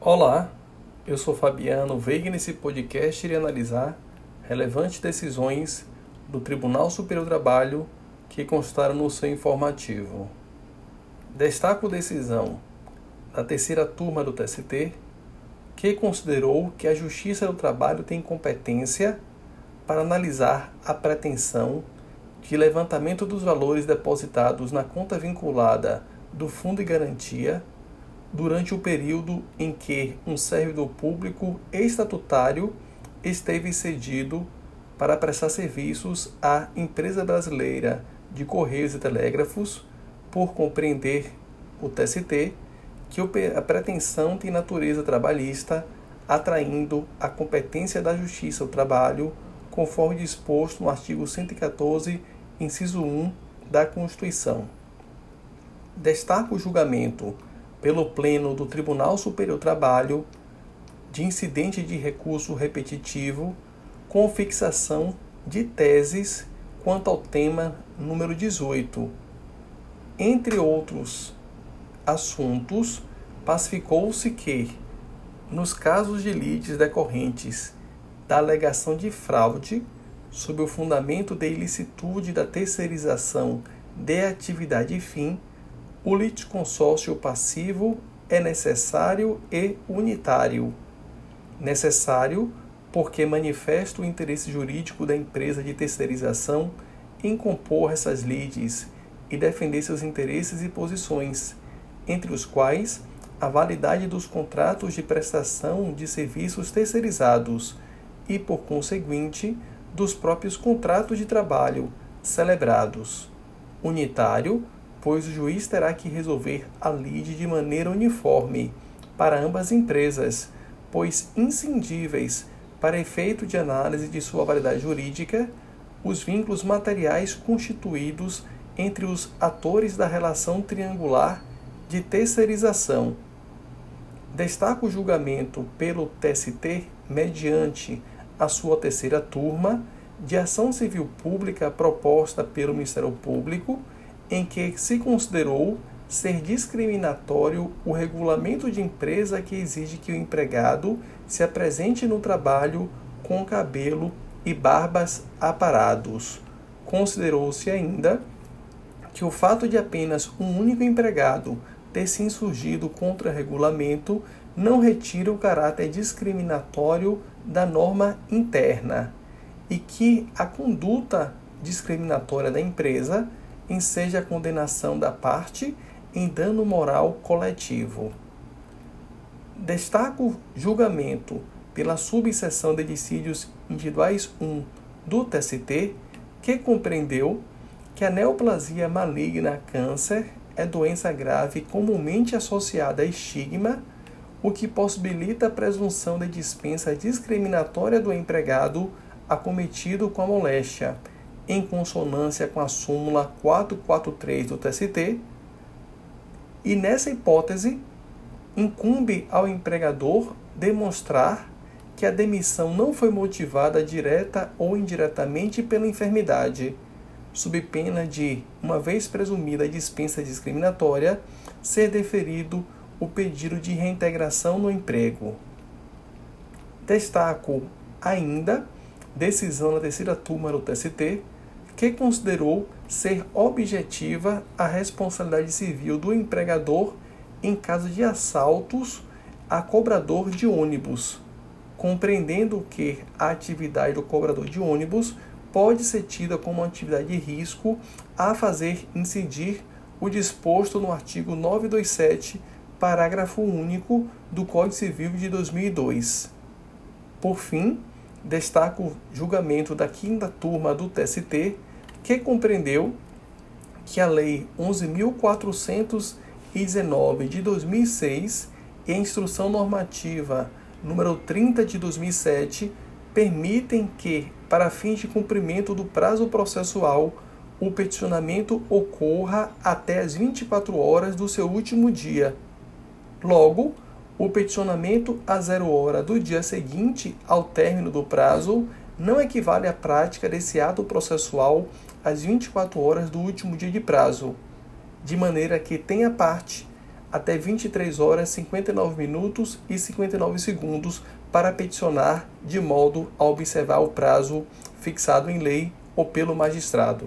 Olá, eu sou Fabiano Veiga e nesse podcast irei analisar relevantes decisões do Tribunal Superior do Trabalho que constaram no seu informativo. Destaco decisão da terceira turma do TST, que considerou que a Justiça do Trabalho tem competência para analisar a pretensão de levantamento dos valores depositados na conta vinculada do Fundo de Garantia durante o período em que um servidor público estatutário esteve cedido para prestar serviços à empresa brasileira de Correios e Telégrafos, por compreender o TST que a pretensão tem natureza trabalhista, atraindo a competência da Justiça ao Trabalho, conforme disposto no artigo 114, inciso 1 da Constituição. Destaca o julgamento pelo Pleno do Tribunal Superior do Trabalho de incidente de recurso repetitivo com fixação de teses quanto ao tema número 18. Entre outros assuntos, pacificou-se que, nos casos de lides decorrentes da alegação de fraude, sob o fundamento da ilicitude da terceirização de atividade fim, o litisconsórcio passivo é necessário e unitário. Necessário porque manifesta o interesse jurídico da empresa de terceirização em compor essas lides e defender seus interesses e posições, entre os quais a validade dos contratos de prestação de serviços terceirizados e, por conseguinte, dos próprios contratos de trabalho celebrados. Unitário, pois o juiz terá que resolver a lide de maneira uniforme para ambas as empresas, pois inscindíveis para efeito de análise de sua validade jurídica os vínculos materiais constituídos entre os atores da relação triangular de terceirização. Destaca o julgamento pelo TST mediante a sua terceira turma de ação civil pública proposta pelo Ministério Público em que se considerou ser discriminatório o regulamento de empresa que exige que o empregado se apresente no trabalho com cabelo e barbas aparados. Considerou-se ainda que o fato de apenas um único empregado ter se insurgido contra o regulamento não retira o caráter discriminatório da norma interna e que a conduta discriminatória da empresa enseja a condenação da parte em dano moral coletivo. Destaco julgamento pela subseção de dissídios individuais 1 do TST, que compreendeu que a neoplasia maligna câncer é doença grave comumente associada a estigma, o que possibilita a presunção de dispensa discriminatória do empregado acometido com a moléstia em consonância com a súmula 443 do TST, e nessa hipótese, incumbe ao empregador demonstrar que a demissão não foi motivada direta ou indiretamente pela enfermidade, sob pena de, uma vez presumida a dispensa discriminatória, ser deferido o pedido de reintegração no emprego. Destaco ainda decisão da terceira turma do TST que considerou ser objetiva a responsabilidade civil do empregador em caso de assaltos a cobrador de ônibus, compreendendo que a atividade do cobrador de ônibus pode ser tida como atividade de risco a fazer incidir o disposto no artigo 927, parágrafo único do Código Civil de 2002. Por fim, destaco o julgamento da quinta turma do TST que compreendeu que a Lei 11.419 de 2006 e a Instrução Normativa número 30 de 2007 permitem que, para fins de cumprimento do prazo processual, o peticionamento ocorra até as 24 horas do seu último dia. Logo, o peticionamento a zero hora do dia seguinte ao término do prazo não equivale à prática desse ato processual às 24 horas do último dia de prazo, de maneira que tenha parte até 23 horas 59 minutos e 59 segundos para peticionar, de modo a observar o prazo fixado em lei ou pelo magistrado.